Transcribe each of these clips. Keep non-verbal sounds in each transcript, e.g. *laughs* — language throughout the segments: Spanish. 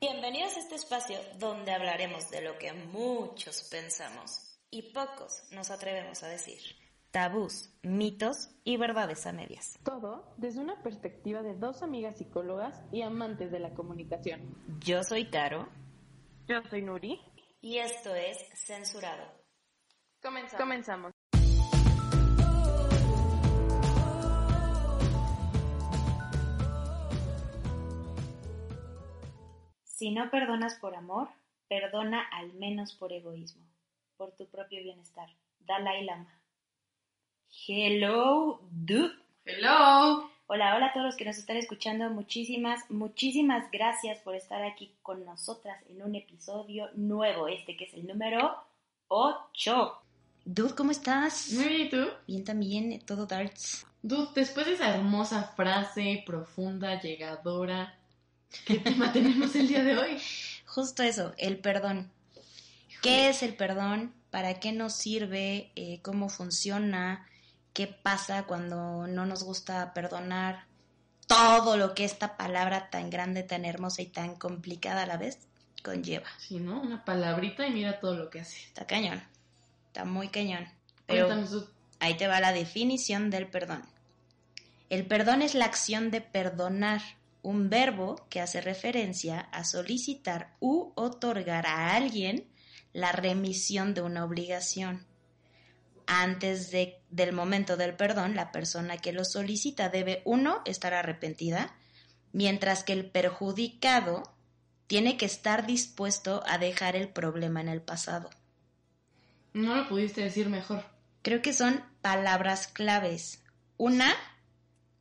Bienvenidos a este espacio donde hablaremos de lo que muchos pensamos y pocos nos atrevemos a decir. Tabús, mitos y verdades a medias. Todo desde una perspectiva de dos amigas psicólogas y amantes de la comunicación. Yo soy Caro Yo soy Nuri. y esto es Censurado. Comenzamos. Comenzamos. Si no perdonas por amor, perdona al menos por egoísmo, por tu propio bienestar. Dalai Lama. Hello, dude. Hello. Hola, hola a todos los que nos están escuchando. Muchísimas, muchísimas gracias por estar aquí con nosotras en un episodio nuevo, este que es el número 8. Dude, ¿cómo estás? Muy bien, ¿y tú? Bien también, todo darts. Dude, después de esa hermosa frase profunda, llegadora, ¿qué tema *laughs* tenemos el día de hoy? Justo eso, el perdón. ¿Qué es el perdón? ¿Para qué nos sirve? Eh, ¿Cómo funciona? ¿Qué pasa cuando no nos gusta perdonar? Todo lo que esta palabra tan grande, tan hermosa y tan complicada a la vez conlleva. Sí, ¿no? Una palabrita y mira todo lo que hace. Está cañón. Está muy cañón. Pero ahí te va la definición del perdón. El perdón es la acción de perdonar, un verbo que hace referencia a solicitar u otorgar a alguien la remisión de una obligación. Antes de- del momento del perdón, la persona que lo solicita debe, uno, estar arrepentida, mientras que el perjudicado tiene que estar dispuesto a dejar el problema en el pasado. No lo pudiste decir mejor. Creo que son palabras claves. Una,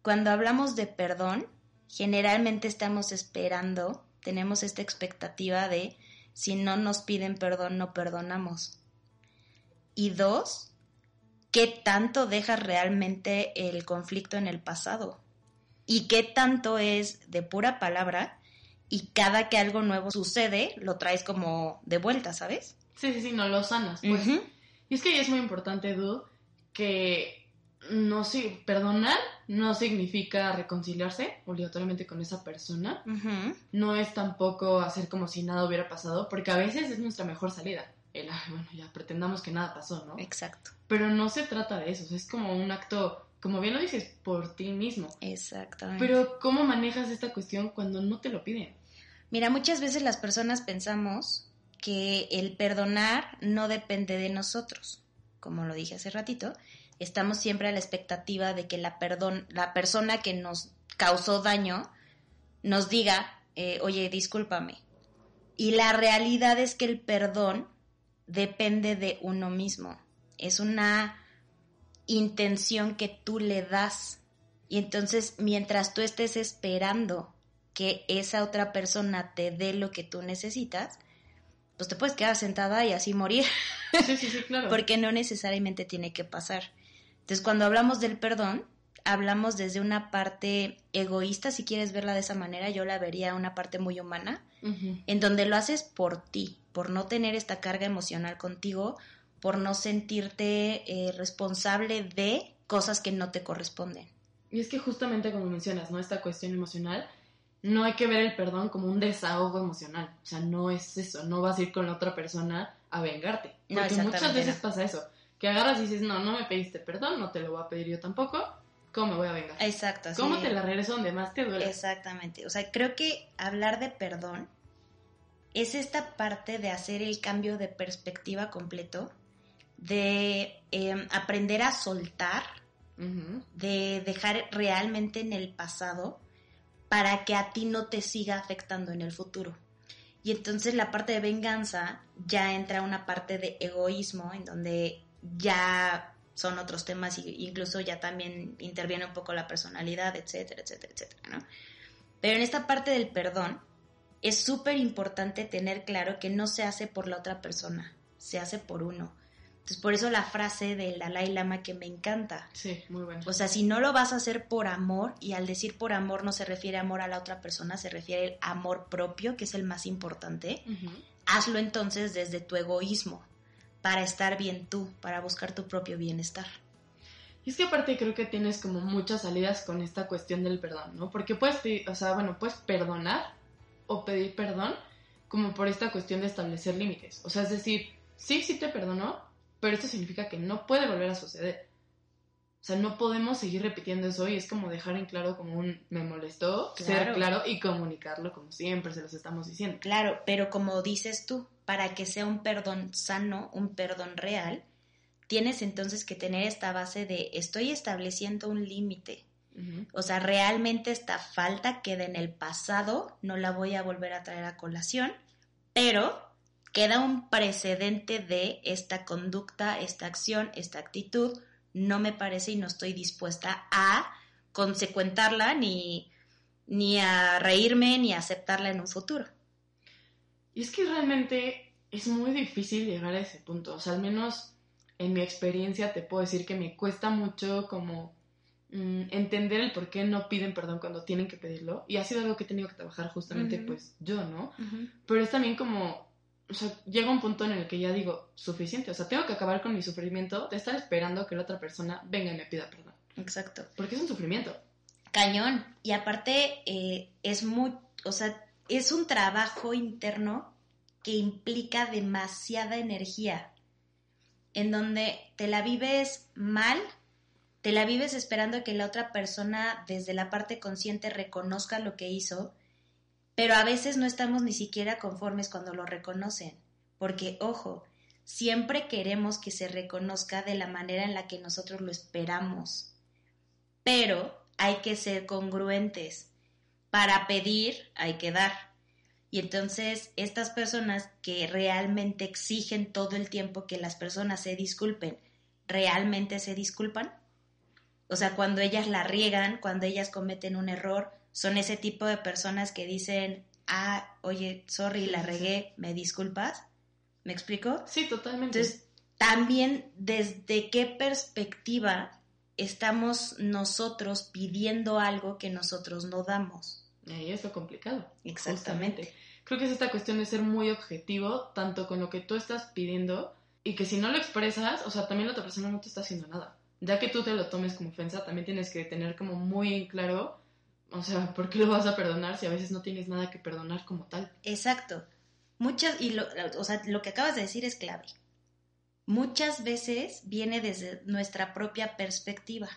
cuando hablamos de perdón, generalmente estamos esperando, tenemos esta expectativa de si no nos piden perdón, no perdonamos. Y dos, ¿qué tanto deja realmente el conflicto en el pasado? ¿Y qué tanto es de pura palabra? Y cada que algo nuevo sucede, lo traes como de vuelta, ¿sabes? Sí, sí, sí, no lo sanas, pues. Y es que es muy importante, Dude, que no si perdonar no significa reconciliarse obligatoriamente con esa persona. No es tampoco hacer como si nada hubiera pasado, porque a veces es nuestra mejor salida. El, "Ay, bueno, ya pretendamos que nada pasó, ¿no? Exacto. Pero no se trata de eso, o sea, es como un acto, como bien lo dices, por ti mismo. Exactamente. Pero ¿cómo manejas esta cuestión cuando no te lo piden? Mira, muchas veces las personas pensamos que el perdonar no depende de nosotros. Como lo dije hace ratito, estamos siempre a la expectativa de que la, la persona que nos causó daño nos diga, eh, oye, discúlpame. Y la realidad es que el perdón depende de uno mismo. Es una intención que tú le das. Y entonces, mientras tú estés esperando que esa otra persona te dé lo que tú necesitas, pues te puedes quedar sentada y así morir, Sí, sí, sí, claro. *laughs* porque no necesariamente tiene que pasar. Entonces, cuando hablamos del perdón, hablamos desde una parte egoísta, si quieres verla de esa manera, yo la vería una parte muy humana, en donde lo haces por ti, por no tener esta carga emocional contigo, por no sentirte eh, responsable de cosas que no te corresponden. Y es que justamente como mencionas, ¿no? Esta cuestión emocional, no hay que ver el perdón como un desahogo emocional. O sea, no es eso, no vas a ir con la otra persona a vengarte. Porque muchas veces no. pasa eso, que agarras y dices, no, no me pediste perdón, no te lo voy a pedir yo tampoco, ¿cómo me voy a vengar? Exacto. así ¿Cómo te la regreso donde más te duele? Exactamente. O sea, creo que hablar de perdón es esta parte de hacer el cambio de perspectiva completo, de eh, aprender a soltar, de dejar realmente en el pasado para que a ti no te siga afectando en el futuro. Y entonces la parte de venganza ya entra una parte de egoísmo en donde ya son otros temas y incluso ya también interviene un poco la personalidad, etcétera, etcétera, etcétera, ¿no? Pero en esta parte del perdón es súper importante tener claro que no se hace por la otra persona, se hace por uno. Entonces, por eso la frase del Dalai Lama que me encanta. Sí, muy bueno. O sea, si no lo vas a hacer por amor, y al decir por amor no se refiere amor a la otra persona, se refiere al amor propio, que es el más importante, hazlo entonces desde tu egoísmo, para estar bien tú, para buscar tu propio bienestar. Y es que aparte creo que tienes como muchas salidas con esta cuestión del perdón, ¿no? Porque puedes pedir, o sea, bueno, puedes perdonar o pedir perdón como por esta cuestión de establecer límites. O sea, es decir, sí, sí te perdono, pero esto significa que no puede volver a suceder. O sea, no podemos seguir repitiendo eso y es como dejar en claro como un me molestó, ser Claro. claro y comunicarlo como siempre se los estamos diciendo. Claro, pero como dices tú, para que sea un perdón sano, un perdón real, tienes entonces que tener esta base de estoy estableciendo un límite. O sea, realmente esta falta queda en el pasado, no la voy a volver a traer a colación, pero queda un precedente de esta conducta, esta acción, esta actitud, no me parece y no estoy dispuesta a consecuentarla ni, ni a reírme ni a aceptarla en un futuro. Y es que realmente es muy difícil llegar a ese punto. O sea, al menos en mi experiencia te puedo decir que me cuesta mucho como mm, entender el por qué no piden perdón cuando tienen que pedirlo. Y ha sido algo que he tenido que trabajar justamente pues yo, ¿no? Pero es también como, o sea, llega un punto en el que ya digo, suficiente. O sea, tengo que acabar con mi sufrimiento de estar esperando que la otra persona venga y me pida perdón. Exacto. Porque es un sufrimiento. Cañón. Y aparte eh, es muy, o sea, es un trabajo interno que implica demasiada energía, en donde te la vives mal, te la vives esperando que la otra persona desde la parte consciente reconozca lo que hizo, pero a veces no estamos ni siquiera conformes cuando lo reconocen, porque ojo, siempre queremos que se reconozca de la manera en la que nosotros lo esperamos, pero hay que ser congruentes. Para pedir hay que dar. Y entonces estas personas que realmente exigen todo el tiempo que las personas se disculpen, ¿realmente se disculpan? O sea, cuando ellas la riegan, cuando ellas cometen un error, son ese tipo de personas que dicen, ah, oye, sorry, la regué, ¿me disculpas? ¿Me explico? Sí, totalmente. Entonces, también desde qué perspectiva estamos nosotros pidiendo algo que nosotros no damos. Y ahí es lo complicado. Exactamente. Justamente. Creo que es esta cuestión de ser muy objetivo, tanto con lo que tú estás pidiendo, y que si no lo expresas, o sea, también la otra persona no te está haciendo nada. Ya que tú te lo tomes como ofensa, también tienes que tener como muy en claro, o sea, *laughs* ¿por qué lo vas a perdonar si a veces no tienes nada que perdonar como tal? Exacto. Muchas, y lo, o sea, lo que acabas de decir es clave. Muchas veces viene desde nuestra propia perspectiva.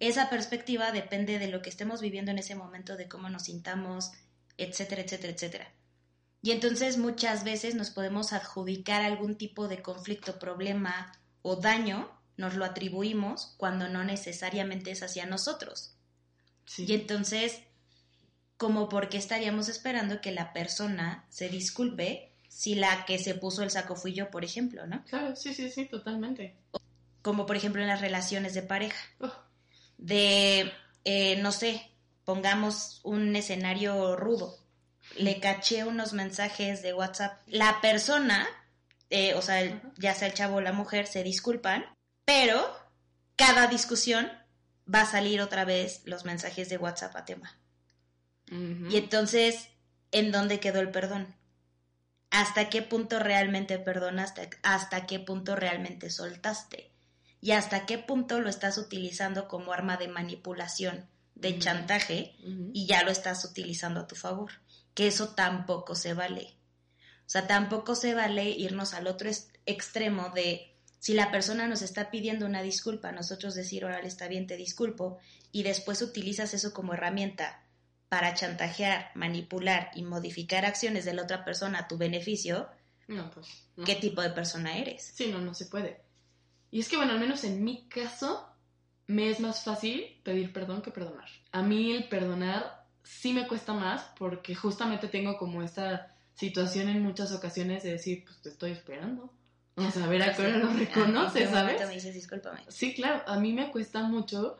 Esa perspectiva depende de lo que estemos viviendo en ese momento, de cómo nos sintamos, etcétera, etcétera, etcétera. Y entonces muchas veces nos podemos adjudicar algún tipo de conflicto, problema o daño, nos lo atribuimos cuando no necesariamente es hacia nosotros. Sí. Y entonces, como porque estaríamos esperando que la persona se disculpe si la que se puso el saco fui yo, por ejemplo, ¿no? Claro, sí, sí, sí, totalmente. Como por ejemplo en las relaciones de pareja. Oh, de, eh, no sé, pongamos un escenario rudo. Le caché unos mensajes de WhatsApp. La persona, eh, o sea, el- ya sea el chavo o la mujer, se disculpan, pero cada discusión va a salir otra vez los mensajes de WhatsApp a tema. Y entonces, ¿en dónde quedó el perdón? ¿Hasta qué punto realmente perdonaste? ¿Hasta qué punto realmente soltaste? ¿Y hasta qué punto lo estás utilizando como arma de manipulación, de chantaje, y ya lo estás utilizando a tu favor? Que eso tampoco se vale. O sea, tampoco se vale irnos al otro extremo de si la persona nos está pidiendo una disculpa, nosotros decir, órale, está bien, te disculpo, y después utilizas eso como herramienta para chantajear, manipular y modificar acciones de la otra persona a tu beneficio, No, pues. no. ¿qué tipo de persona eres? Sí, no, no se puede. Y es que, bueno, al menos en mi caso, me es más fácil pedir perdón que perdonar. A mí el perdonar sí me cuesta más porque justamente tengo como esta situación en muchas ocasiones de decir, pues te estoy esperando. O sea, a ver a qué hora lo Ah, ¿en reconoce, qué ¿sabes? me dices discúlpame? Sí, claro, a mí me cuesta mucho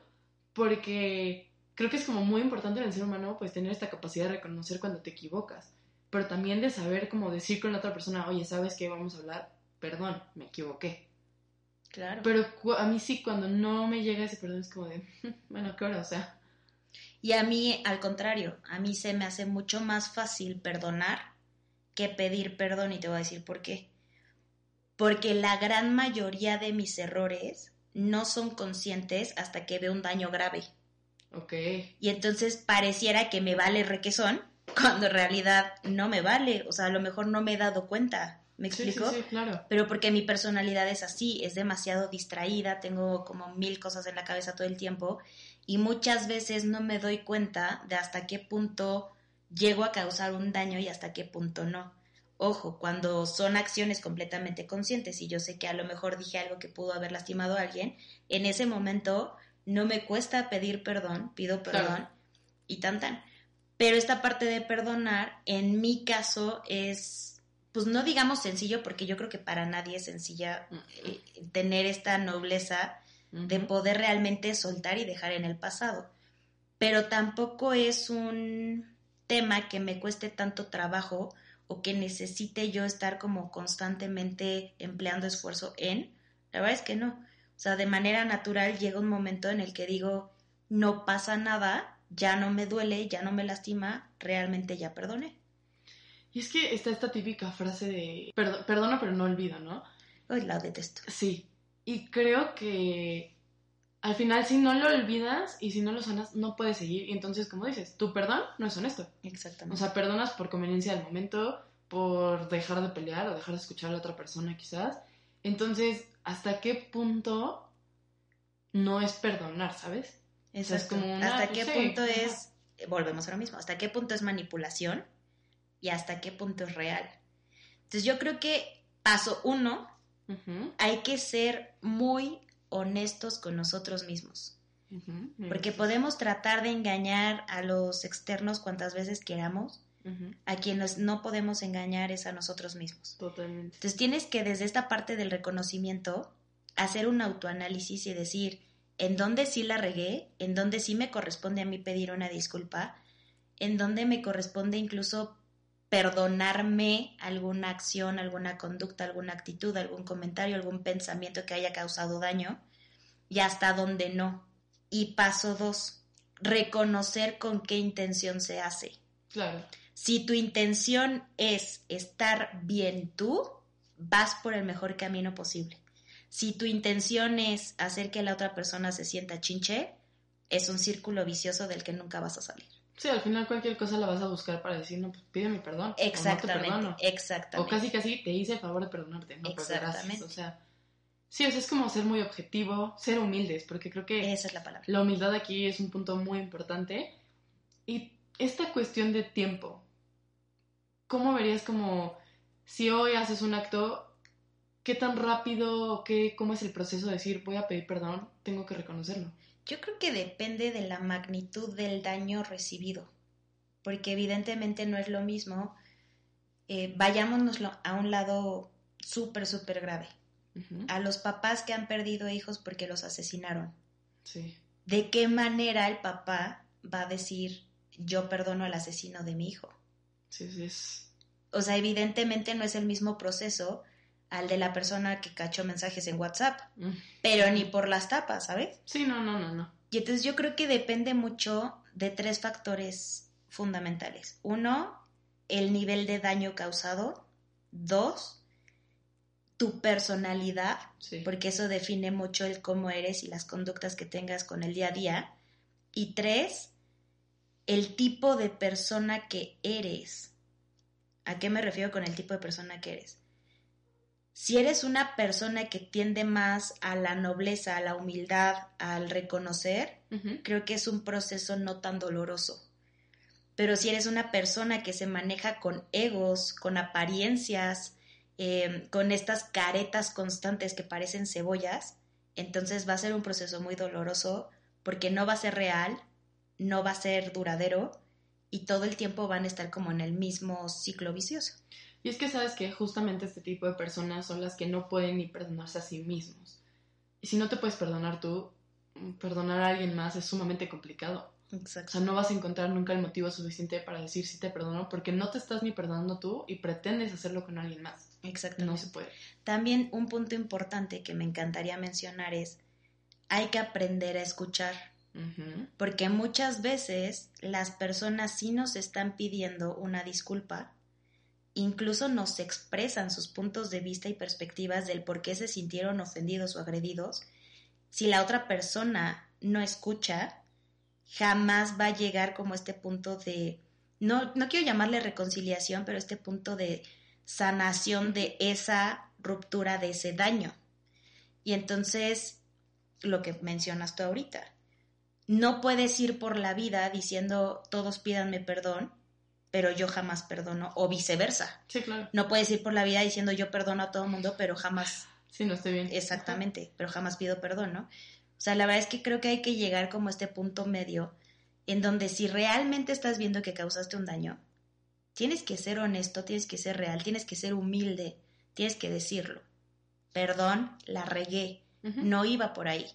porque creo que es como muy importante en el ser humano pues tener esta capacidad de reconocer cuando te equivocas, pero también de saber como decir con la otra persona, oye, ¿sabes qué? Vamos a hablar, perdón, me equivoqué. Claro. Pero a mí sí, cuando no me llega ese perdón es como de, *laughs* bueno, ¿a ¿qué hora? O sea, Y a mí, al contrario, a mí se me hace mucho más fácil perdonar que pedir perdón y te voy a decir por qué. Porque la gran mayoría de mis errores no son conscientes hasta que veo un daño grave. ok, Y entonces pareciera que me vale requesón cuando en realidad no me vale. O sea, a lo mejor no me he dado cuenta. ¿Me sí, explico? sí, sí, claro. pero porque mi personalidad es así, es demasiado distraída, tengo como mil cosas en la cabeza todo el tiempo y muchas veces no me doy cuenta de hasta qué punto llego a causar un daño y hasta qué punto no. Ojo, cuando son acciones completamente conscientes y yo sé que a lo mejor dije algo que pudo haber lastimado a alguien, en ese momento no me cuesta pedir perdón, pido Claro. perdón y tan tan. Pero esta parte de perdonar, en mi caso, es, pues no digamos sencillo, porque yo creo que para nadie es sencilla eh, tener esta nobleza de poder realmente soltar y dejar en el pasado. Pero tampoco es un tema que me cueste tanto trabajo o que necesite yo estar como constantemente empleando esfuerzo en. La verdad es que no. O sea, de manera natural llega un momento en el que digo, no pasa nada, ya no me duele, ya no me lastima, realmente ya perdoné. Y es que está esta típica frase de, "Perdo- perdona pero no olvido, ¿no? Hoy la detesto. Sí, y creo que al final si no lo olvidas y si no lo sanas, no puedes seguir. Y entonces, como dices, tu perdón no es honesto. Exactamente. O sea, perdonas por conveniencia del momento, por dejar de pelear o dejar de escuchar a la otra persona quizás. Entonces, ¿hasta qué punto no es perdonar, sabes? o sea, es como una- ¿Hasta pues qué sí, punto ajá. es, volvemos a lo mismo, hasta qué punto es manipulación y hasta qué punto es real? Entonces yo creo que paso uno, Ujú, hay que ser muy honestos con nosotros mismos, porque podemos tratar de engañar a los externos cuantas veces queramos, a quienes no podemos engañar es a nosotros mismos. Totalmente. Entonces tienes que desde esta parte del reconocimiento hacer un autoanálisis y decir en dónde sí la regué, en dónde sí me corresponde a mí pedir una disculpa, en dónde me corresponde incluso perdonarme alguna acción, alguna conducta, alguna actitud, algún comentario, algún pensamiento que haya causado daño y hasta dónde no. Y paso dos, reconocer con qué intención se hace. Claro. Si tu intención es estar bien tú, vas por el mejor camino posible. Si tu intención es hacer que la otra persona se sienta chinche, es un círculo vicioso del que nunca vas a salir. Sí, al final cualquier cosa la vas a buscar para decir, no, pues pídeme perdón. o no te Exactamente, perdono. exactamente. O casi casi te hice el favor de perdonarte, no. Exactamente. O sea, sí, o sea, es como ser muy objetivo, ser humildes, porque creo que Esa es la palabra. la humildad aquí es un punto muy importante. Y esta cuestión de tiempo, ¿cómo verías como si hoy haces un acto, qué tan rápido, qué, cómo es el proceso de decir voy a pedir perdón, tengo que reconocerlo? Yo creo que depende de la magnitud del daño recibido, porque evidentemente no es lo mismo. Eh, vayámonos a un lado súper, súper grave. A los papás que han perdido hijos porque los asesinaron. Sí, ¿De qué manera el papá va a decir yo perdono al asesino de mi hijo? sí, sí. O sea, evidentemente no es el mismo proceso al de la persona que cachó mensajes en WhatsApp, mm. pero ni por las tapas, ¿sabes? Sí, no, no, no, no. Y entonces yo creo que depende mucho de tres factores fundamentales. Uno, el nivel de daño causado. Dos, tu personalidad, Sí. porque eso define mucho el cómo eres y las conductas que tengas con el día a día. Y tres, el tipo de persona que eres. ¿A qué me refiero con el tipo de persona que eres? Si eres una persona que tiende más a la nobleza, a la humildad, al reconocer, creo que es un proceso no tan doloroso. Pero si eres una persona que se maneja con egos, con apariencias, eh, con estas caretas constantes que parecen cebollas, entonces va a ser un proceso muy doloroso porque no va a ser real, no va a ser duradero y todo el tiempo van a estar como en el mismo ciclo vicioso. Y es que sabes que justamente este tipo de personas son las que no pueden ni perdonarse a sí mismos. Y si no te puedes perdonar tú, perdonar a alguien más es sumamente complicado. Exacto. O sea, no vas a encontrar nunca el motivo suficiente para decir si te perdono porque no te estás ni perdonando tú y pretendes hacerlo con alguien más. Exactamente. No se puede. También un punto importante que me encantaría mencionar es, hay que aprender a escuchar, porque muchas veces las personas sí nos están pidiendo una disculpa, incluso nos expresan sus puntos de vista y perspectivas del por qué se sintieron ofendidos o agredidos. Si la otra persona no escucha, jamás va a llegar como este punto de, no, no quiero llamarle reconciliación, pero este punto de sanación de esa ruptura, de ese daño. Y entonces, lo que mencionas tú ahorita, no puedes ir por la vida diciendo todos pídanme perdón, pero yo jamás perdono, o viceversa. Sí, claro. No puedes ir por la vida diciendo yo perdono a todo el mundo, pero jamás, Sí, no estoy bien. exactamente, pero jamás pido perdón, ¿no? O sea, la verdad es que creo que hay que llegar como a este punto medio en donde si realmente estás viendo que causaste un daño, tienes que ser honesto, tienes que ser real, tienes que ser humilde, tienes que decirlo. Perdón, la regué, no iba por ahí.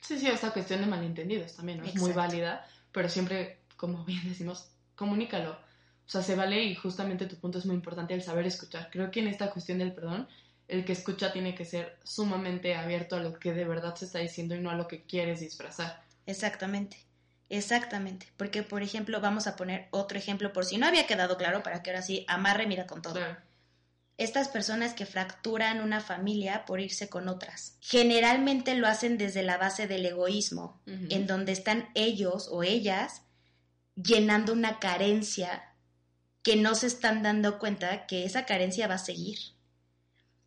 Sí, sí, esta cuestión de malentendidos también ¿no? es muy válida, pero siempre, como bien decimos, comunícalo. O sea, se vale y justamente tu punto es muy importante el saber escuchar. Creo que en esta cuestión del perdón, el que escucha tiene que ser sumamente abierto a lo que de verdad se está diciendo y no a lo que quieres disfrazar. Exactamente, exactamente. Porque, por ejemplo, vamos a poner otro ejemplo por si no había quedado claro, para que ahora sí amarre, mira con todo. Claro. Estas personas que fracturan una familia por irse con otras, generalmente lo hacen desde la base del egoísmo, en donde están ellos o ellas llenando una carencia que no se están dando cuenta que esa carencia va a seguir.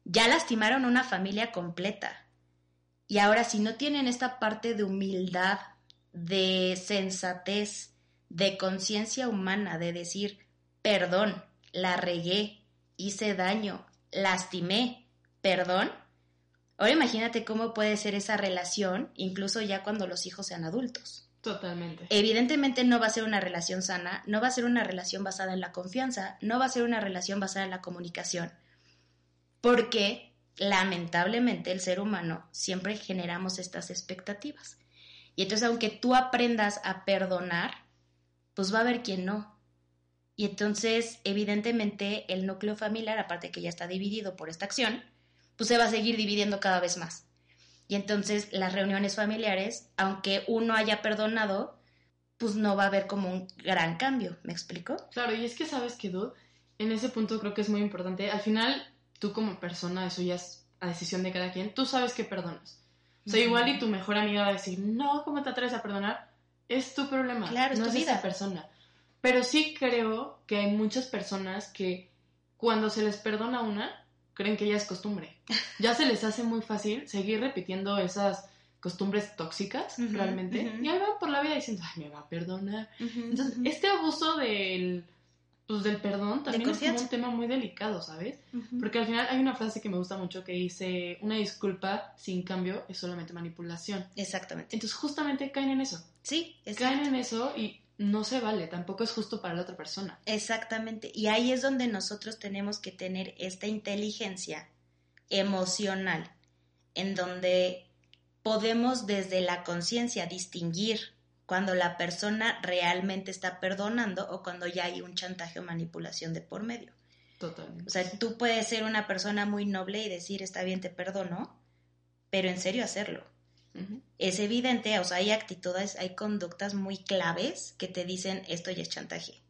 Ya lastimaron una familia completa. Y ahora si no tienen esta parte de humildad, de sensatez, de conciencia humana, de decir, perdón, la regué, hice daño, lastimé, perdón, ahora imagínate cómo puede ser esa relación, incluso ya cuando los hijos sean adultos. Totalmente. Evidentemente no va a ser una relación sana, no va a ser una relación basada en la confianza, no va a ser una relación basada en la comunicación, porque lamentablemente el ser humano siempre generamos estas expectativas. Y entonces aunque tú aprendas a perdonar, pues va a haber quien no. Y entonces evidentemente el núcleo familiar, aparte que ya está dividido por esta acción, pues se va a seguir dividiendo cada vez más. Y entonces las reuniones familiares, aunque uno haya perdonado, pues no va a haber como un gran cambio, ¿me explico? Claro, y es que sabes que, Dude, en ese punto creo que es muy importante. Al final, tú como persona, eso ya es a decisión de cada quien, tú sabes que perdonas. O sea, igual y tu mejor amiga va a decir, no, ¿cómo te atreves a perdonar? Es tu problema, Claro, es no tu es vida. esa persona. Pero sí creo que hay muchas personas que cuando se les perdona una, creen que ya es costumbre. Ya se les hace muy fácil seguir repitiendo esas costumbres tóxicas, realmente. Y ahí van por la vida diciendo, ay, me va a perdonar. Entonces, este abuso del, pues, del perdón también es como un tema muy delicado, ¿sabes? Porque al final hay una frase que me gusta mucho que dice, una disculpa sin cambio es solamente manipulación. Exactamente. Entonces justamente caen en eso. Sí, Caen exacto. en eso y no se vale, tampoco es justo para la otra persona. Exactamente. Y ahí es donde nosotros tenemos que tener esta inteligencia emocional, en donde podemos desde la conciencia distinguir cuando la persona realmente está perdonando o cuando ya hay un chantaje o manipulación de por medio. Totalmente. O sea, tú puedes ser una persona muy noble y decir, está bien, te perdono, pero en serio hacerlo. Es evidente, o sea, hay actitudes, hay conductas muy claves que te dicen, esto ya es chantaje,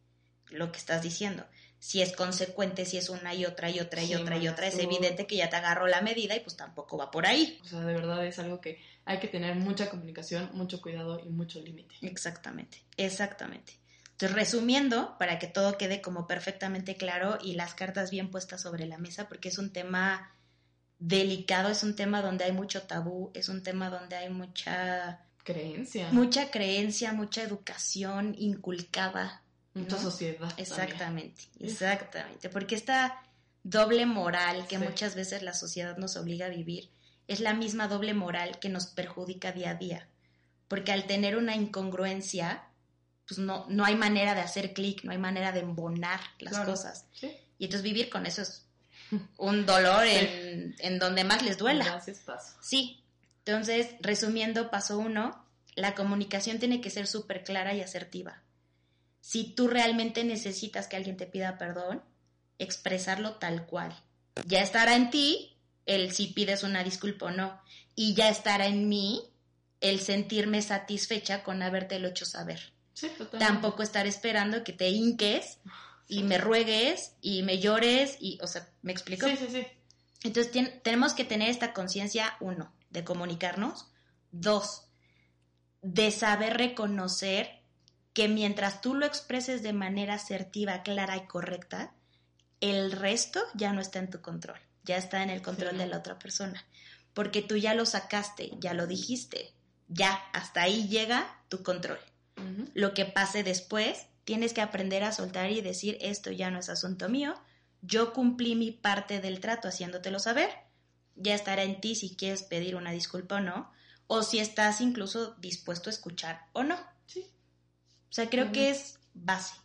lo que estás diciendo. Si es consecuente, si es una y otra y otra y Sí, otra y otra, es evidente que ya te agarró la medida y pues tampoco va por ahí. O sea, de verdad es algo que hay que tener mucha comunicación, mucho cuidado y mucho límite. Exactamente, exactamente. Entonces, resumiendo, para que todo quede como perfectamente claro y las cartas bien puestas sobre la mesa, porque es un tema delicado, es un tema donde hay mucho tabú, es un tema donde hay mucha, Creencia, mucha creencia, mucha educación inculcada. mucha ¿no? sociedad. Exactamente, exactamente, porque esta doble moral que Sí. muchas veces la sociedad nos obliga a vivir es la misma doble moral que nos perjudica día a día, porque al tener una incongruencia, pues no, no hay manera de hacer clic, no hay manera de embonar las Claro. cosas. Sí. Y entonces vivir con eso es un dolor en, en donde más les duela. Gracias, paso. Sí. Entonces, resumiendo, paso uno, la comunicación tiene que ser súper clara y asertiva. Si tú realmente necesitas que alguien te pida perdón, expresarlo tal cual. Ya estará en ti el si pides una disculpa o no. Y ya estará en mí el sentirme satisfecha con habértelo hecho saber. Sí. Tampoco estar esperando que te hinques y me ruegues y me llores y, o sea, ¿me explico? Sí, sí, sí. Entonces tenemos que tener esta conciencia, uno, de comunicarnos, dos, de saber reconocer que mientras tú lo expreses de manera asertiva, clara y correcta, el resto ya no está en tu control, ya está en el control Sí. de la otra persona, porque tú ya lo sacaste, ya lo dijiste, ya hasta ahí llega tu control. Lo que pase después, tienes que aprender a soltar y decir, esto ya no es asunto mío, yo cumplí mi parte del trato haciéndotelo saber, ya estará en ti si quieres pedir una disculpa o no, o si estás incluso dispuesto a escuchar o no. Sí. O sea, creo que es base.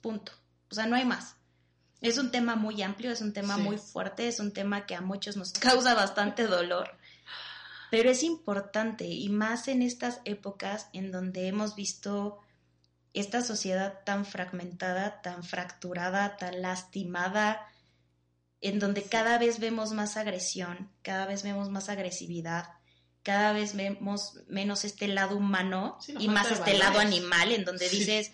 Punto. O sea, no hay más. Es un tema muy amplio, es un tema Sí. muy fuerte, es un tema que a muchos nos *laughs* causa bastante dolor. Pero es importante y más en estas épocas en donde hemos visto esta sociedad tan fragmentada, tan fracturada, tan lastimada, en donde cada vez vemos más agresión, cada vez vemos más agresividad, cada vez vemos menos este lado humano Sí, y más este lado animal, en donde Sí. dices,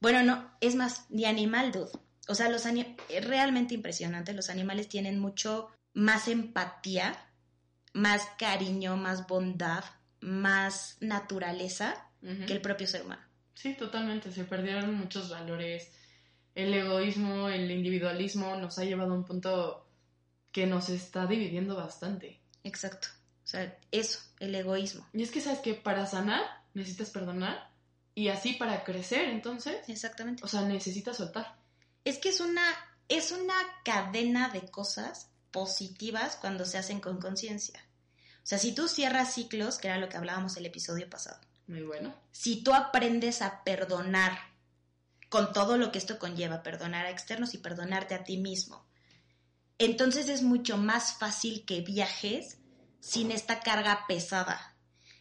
bueno, no, es más, ni animal, dude. O sea, los es realmente impresionante, los animales tienen mucho más empatía, más cariño, más bondad, más naturaleza que el propio ser humano. Sí, totalmente. Se perdieron muchos valores. El egoísmo, el individualismo nos ha llevado a un punto que nos está dividiendo bastante. Exacto. O sea, eso, el egoísmo. Y es que, ¿sabes que Para sanar necesitas perdonar y así para crecer, entonces, Exactamente. o sea, necesitas soltar. Es que es una, es una cadena de cosas positivas cuando se hacen con conciencia. O sea, si tú cierras ciclos, que era lo que hablábamos el episodio pasado, Muy bueno. si tú aprendes a perdonar con todo lo que esto conlleva, perdonar a externos y perdonarte a ti mismo, entonces es mucho más fácil que viajes sin esta carga pesada.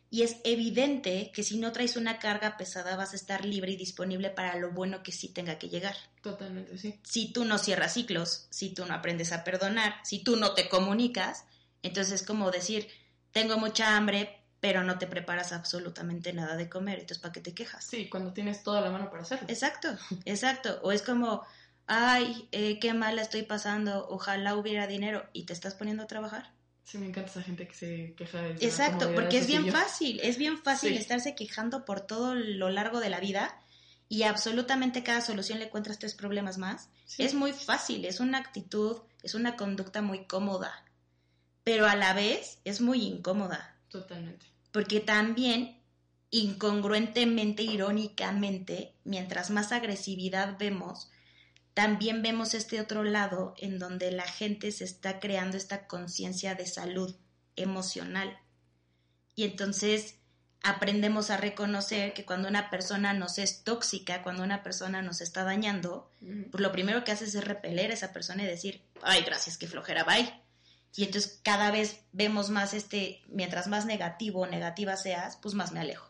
Y es evidente que si no traes una carga pesada vas a estar libre y disponible para lo bueno que sí tenga que llegar. Totalmente, sí. Si tú no cierras ciclos, si tú no aprendes a perdonar, si tú no te comunicas, entonces es como decir, tengo mucha hambre, pero no te preparas absolutamente nada de comer, entonces ¿para qué te quejas? Sí, cuando tienes toda la mano para hacerlo. Exacto, *laughs* exacto. O es como, ay, eh, qué mal estoy pasando, ojalá hubiera dinero y te estás poniendo a trabajar. Sí, me encanta esa gente que se queja de Exacto, porque es bien fácil, es bien fácil Sí. estarse quejando por todo lo largo de la vida y absolutamente cada solución le encuentras tres problemas más. Sí. Es muy fácil, es una actitud, es una conducta muy cómoda, pero a la vez es muy incómoda, Totalmente. Porque también incongruentemente, irónicamente, mientras más agresividad vemos, también vemos este otro lado en donde la gente se está creando esta conciencia de salud emocional. Y entonces aprendemos a reconocer que cuando una persona nos es tóxica, cuando una persona nos está dañando, pues lo primero que haces es repeler a esa persona y decir, ay, gracias, qué flojera, bye. Y entonces cada vez vemos más este, mientras más negativo o negativa seas, pues más me alejo.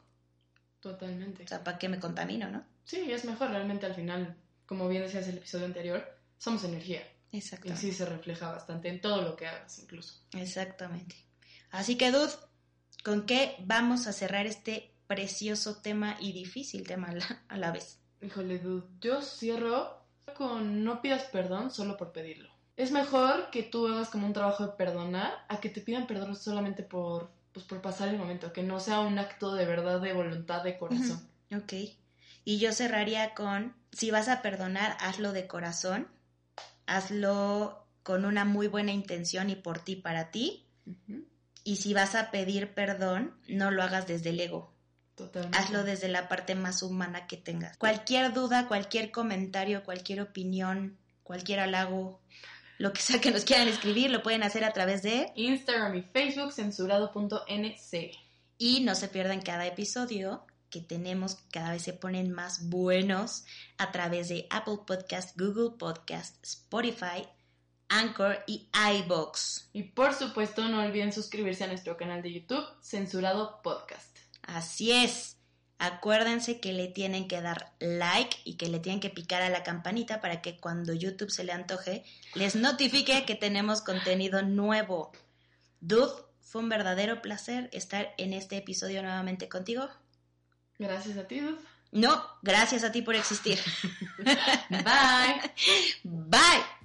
Totalmente. O sea, ¿para qué me contamino, no? Sí, es mejor realmente al final, como bien decías el episodio anterior, somos energía. Y Exactamente. sí se refleja bastante en todo lo que hagas incluso. Exactamente. Así que, Dud, ¿con qué vamos a cerrar este precioso tema y difícil tema a la, a la vez? Híjole, dude, yo cierro con no pidas perdón solo por pedirlo. Es mejor que tú hagas como un trabajo de perdonar a que te pidan perdón solamente por, pues, por pasar el momento, que no sea un acto de verdad, de voluntad, de corazón. Ok. Y yo cerraría con, si vas a perdonar, hazlo de corazón, hazlo con una muy buena intención y por ti, para ti. Y si vas a pedir perdón, no lo hagas desde el ego, Totalmente. hazlo desde la parte más humana que tengas. Cualquier duda, cualquier comentario, cualquier opinión, cualquier halago, lo que sea que nos quieran escribir, lo pueden hacer a través de... Instagram y Facebook censurado.nc. Y no se pierdan cada episodio que tenemos cada vez se ponen más buenos a través de Apple Podcast, Google Podcast, Spotify, Anchor y iBox. Y por supuesto, no olviden suscribirse a nuestro canal de YouTube, Censurado Podcast. Así es. Acuérdense que le tienen que dar like y que le tienen que picar a la campanita para que cuando YouTube se le antoje les notifique que tenemos contenido nuevo. Dude, fue un verdadero placer estar en este episodio nuevamente contigo. Gracias a ti, Dude. No, gracias a ti por existir. *laughs* Bye. Bye.